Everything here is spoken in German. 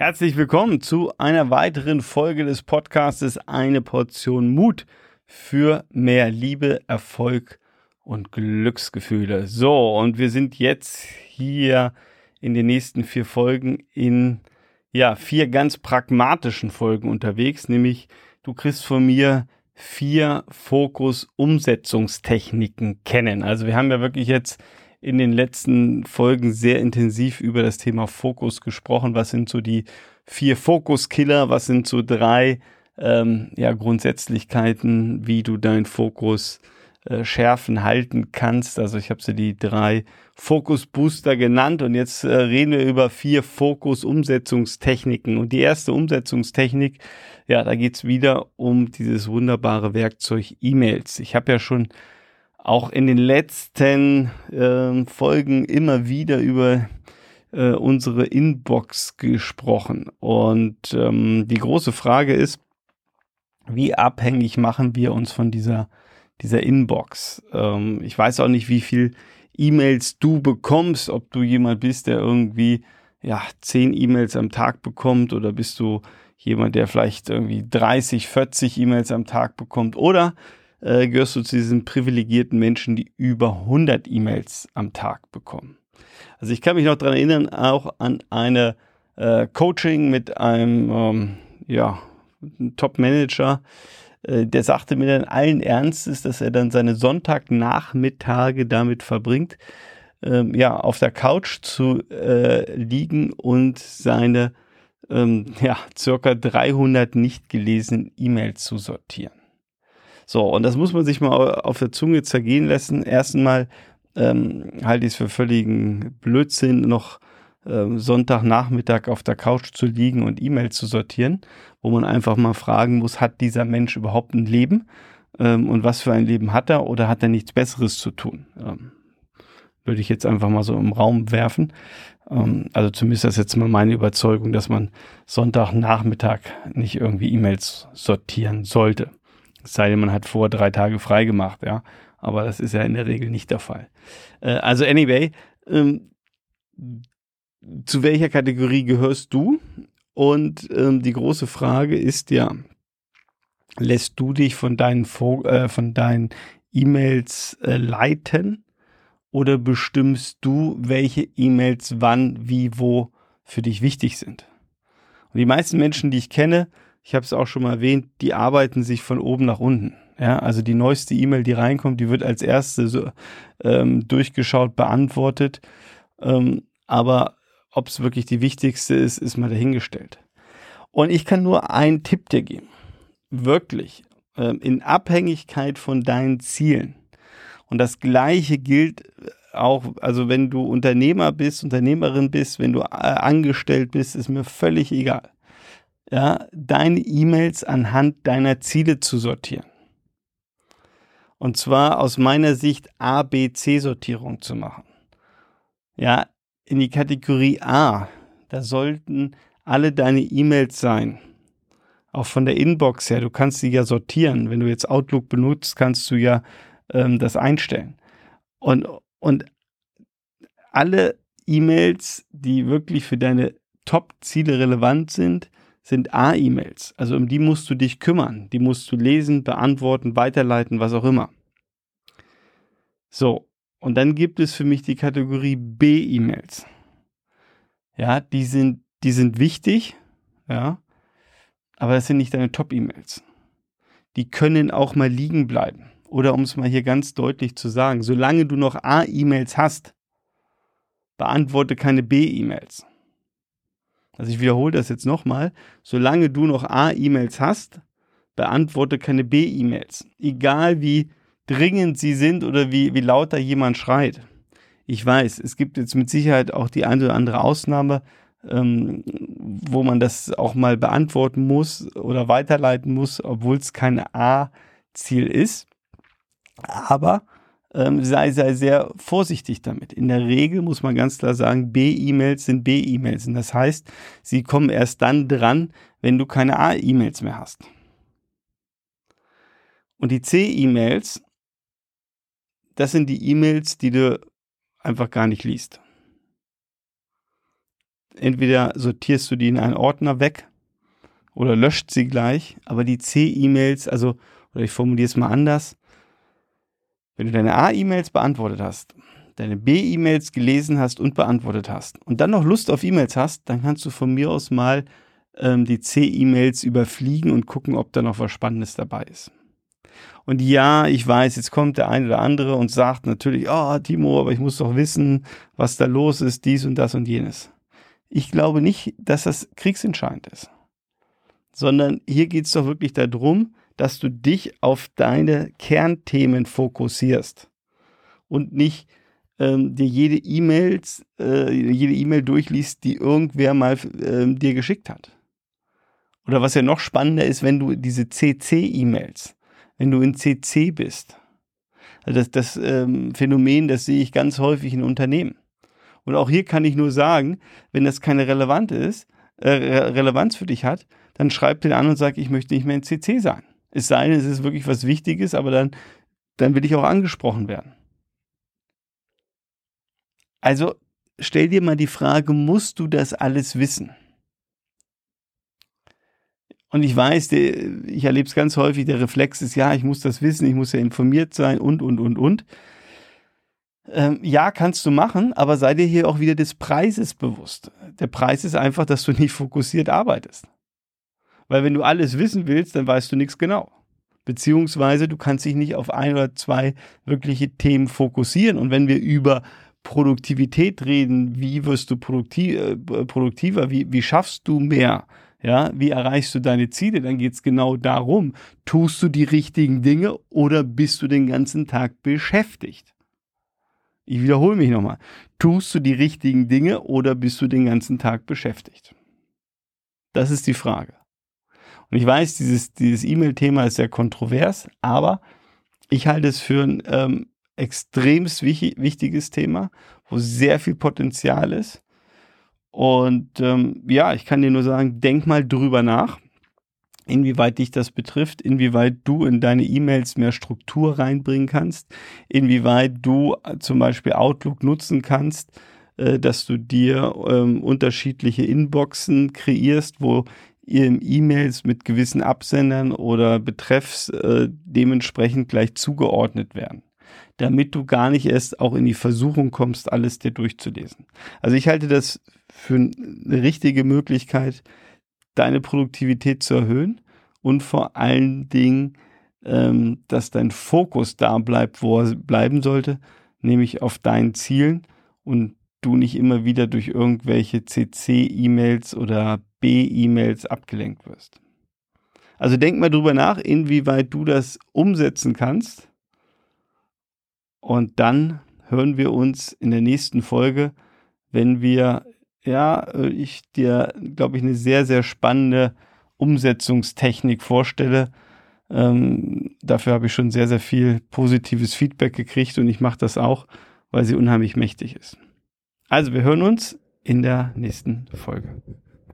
Herzlich willkommen zu einer weiteren Folge des Podcastes Eine Portion Mut für mehr Liebe, Erfolg und Glücksgefühle. So, und wir sind jetzt hier in den nächsten vier Folgen in ja, vier ganz pragmatischen Folgen unterwegs, nämlich du kriegst von mir vier Fokus-Umsetzungstechniken kennen. Also wir haben ja wirklich jetzt in den letzten Folgen sehr intensiv über das Thema Fokus gesprochen. Was sind so die vier Fokuskiller? Was sind so drei ähm, ja, Grundsätzlichkeiten, wie du deinen Fokus äh, schärfen halten kannst? Also ich habe sie die drei Fokus-Booster genannt und jetzt äh, reden wir über vier Fokus-Umsetzungstechniken. Und die erste Umsetzungstechnik, ja, da geht's wieder um dieses wunderbare Werkzeug E-Mails. Ich habe ja schon auch in den letzten äh, Folgen immer wieder über äh, unsere Inbox gesprochen. Und ähm, die große Frage ist, wie abhängig machen wir uns von dieser, dieser Inbox? Ähm, ich weiß auch nicht, wie viel E-Mails du bekommst, ob du jemand bist, der irgendwie ja, zehn E-Mails am Tag bekommt oder bist du jemand, der vielleicht irgendwie 30, 40 E-Mails am Tag bekommt oder äh, gehörst du zu diesen privilegierten Menschen, die über 100 E-Mails am Tag bekommen. Also ich kann mich noch daran erinnern, auch an eine äh, Coaching mit einem ähm, ja, Top-Manager, äh, der sagte mir dann allen Ernstes, dass er dann seine Sonntagnachmittage damit verbringt, ähm, ja, auf der Couch zu äh, liegen und seine ähm, ja, circa 300 nicht gelesenen E-Mails zu sortieren. So, und das muss man sich mal auf der Zunge zergehen lassen. Erstmal ähm, halte ich es für völligen Blödsinn, noch ähm, Sonntagnachmittag auf der Couch zu liegen und E-Mails zu sortieren, wo man einfach mal fragen muss, hat dieser Mensch überhaupt ein Leben? Ähm, und was für ein Leben hat er oder hat er nichts Besseres zu tun? Ähm, würde ich jetzt einfach mal so im Raum werfen. Ähm, also zumindest ist das jetzt mal meine Überzeugung, dass man Sonntagnachmittag nicht irgendwie E-Mails sortieren sollte. Es sei denn, man hat vor drei Tage frei gemacht, ja. Aber das ist ja in der Regel nicht der Fall. Äh, also anyway, ähm, zu welcher Kategorie gehörst du? Und ähm, die große Frage ist ja, lässt du dich von deinen, äh, von deinen E-Mails äh, leiten oder bestimmst du, welche E-Mails wann, wie, wo für dich wichtig sind? Und die meisten Menschen, die ich kenne, ich habe es auch schon mal erwähnt, die arbeiten sich von oben nach unten. Ja, also die neueste E-Mail, die reinkommt, die wird als erste so, ähm, durchgeschaut, beantwortet. Ähm, aber ob es wirklich die wichtigste ist, ist mal dahingestellt. Und ich kann nur einen Tipp dir geben. Wirklich. Ähm, in Abhängigkeit von deinen Zielen. Und das Gleiche gilt auch, also wenn du Unternehmer bist, Unternehmerin bist, wenn du äh, angestellt bist, ist mir völlig egal ja, deine E-Mails anhand deiner Ziele zu sortieren. Und zwar aus meiner Sicht A, B, C-Sortierung zu machen. Ja, in die Kategorie A, da sollten alle deine E-Mails sein. Auch von der Inbox her, du kannst sie ja sortieren. Wenn du jetzt Outlook benutzt, kannst du ja ähm, das einstellen. Und, und alle E-Mails, die wirklich für deine Top-Ziele relevant sind, sind A-E-Mails. Also um die musst du dich kümmern. Die musst du lesen, beantworten, weiterleiten, was auch immer. So, und dann gibt es für mich die Kategorie B-E-Mails. Ja, die sind, die sind wichtig, ja, aber das sind nicht deine Top-E-Mails. Die können auch mal liegen bleiben. Oder um es mal hier ganz deutlich zu sagen, solange du noch A-E-Mails hast, beantworte keine B-E-Mails. Also ich wiederhole das jetzt nochmal. Solange du noch A-E-Mails hast, beantworte keine B-E-Mails. Egal wie dringend sie sind oder wie, wie lauter jemand schreit. Ich weiß, es gibt jetzt mit Sicherheit auch die eine oder andere Ausnahme, ähm, wo man das auch mal beantworten muss oder weiterleiten muss, obwohl es kein A-Ziel ist. Aber ähm, sei, sei sehr vorsichtig damit. In der Regel muss man ganz klar sagen, B-E-Mails sind B-E-Mails. Und das heißt, sie kommen erst dann dran, wenn du keine A-E-Mails mehr hast. Und die C-E-Mails, das sind die E-Mails, die du einfach gar nicht liest. entweder sortierst du die in einen Ordner weg oder löscht sie gleich, aber die C-E-Mails, also, oder ich formuliere es mal anders, wenn du deine A-E-Mails beantwortet hast, deine B-E-Mails gelesen hast und beantwortet hast und dann noch Lust auf E-Mails hast, dann kannst du von mir aus mal ähm, die C-E-Mails überfliegen und gucken, ob da noch was Spannendes dabei ist. Und ja, ich weiß, jetzt kommt der eine oder andere und sagt natürlich, oh Timo, aber ich muss doch wissen, was da los ist, dies und das und jenes. Ich glaube nicht, dass das kriegsentscheidend ist, sondern hier geht es doch wirklich darum, dass du dich auf deine Kernthemen fokussierst und nicht ähm, dir jede E-Mail äh, jede E-Mail durchliest, die irgendwer mal äh, dir geschickt hat. Oder was ja noch spannender ist, wenn du diese CC-E-Mails, wenn du in CC bist. Also das, das ähm, Phänomen, das sehe ich ganz häufig in Unternehmen. Und auch hier kann ich nur sagen, wenn das keine Relevant ist, äh, Relevanz für dich hat, dann schreib den an und sag, ich möchte nicht mehr in CC sein. Es sei denn, es ist wirklich was Wichtiges, aber dann, dann will ich auch angesprochen werden. Also stell dir mal die Frage, musst du das alles wissen? Und ich weiß, ich erlebe es ganz häufig, der Reflex ist, ja, ich muss das wissen, ich muss ja informiert sein und, und, und, und. Ähm, ja, kannst du machen, aber sei dir hier auch wieder des Preises bewusst. Der Preis ist einfach, dass du nicht fokussiert arbeitest. Weil wenn du alles wissen willst, dann weißt du nichts genau. Beziehungsweise du kannst dich nicht auf ein oder zwei wirkliche Themen fokussieren. Und wenn wir über Produktivität reden, wie wirst du produktiv, äh, produktiver, wie, wie schaffst du mehr, ja, wie erreichst du deine Ziele? Dann geht es genau darum, tust du die richtigen Dinge oder bist du den ganzen Tag beschäftigt? Ich wiederhole mich nochmal. Tust du die richtigen Dinge oder bist du den ganzen Tag beschäftigt? Das ist die Frage. Und ich weiß, dieses, dieses E-Mail-Thema ist sehr kontrovers, aber ich halte es für ein ähm, extremst wichtiges Thema, wo sehr viel Potenzial ist. Und ähm, ja, ich kann dir nur sagen, denk mal drüber nach, inwieweit dich das betrifft, inwieweit du in deine E-Mails mehr Struktur reinbringen kannst, inwieweit du äh, zum Beispiel Outlook nutzen kannst, äh, dass du dir ähm, unterschiedliche Inboxen kreierst, wo E-Mails mit gewissen Absendern oder Betreffs äh, dementsprechend gleich zugeordnet werden damit du gar nicht erst auch in die Versuchung kommst, alles dir durchzulesen. Also ich halte das für eine richtige Möglichkeit, deine Produktivität zu erhöhen und vor allen Dingen, ähm, dass dein Fokus da bleibt, wo er bleiben sollte, nämlich auf deinen Zielen und du nicht immer wieder durch irgendwelche CC-E-Mails oder B-E-Mails abgelenkt wirst. Also denk mal drüber nach, inwieweit du das umsetzen kannst. Und dann hören wir uns in der nächsten Folge, wenn wir ja, ich dir, glaube ich, eine sehr, sehr spannende Umsetzungstechnik vorstelle. Ähm, dafür habe ich schon sehr, sehr viel positives Feedback gekriegt und ich mache das auch, weil sie unheimlich mächtig ist. Also, wir hören uns in der nächsten Folge.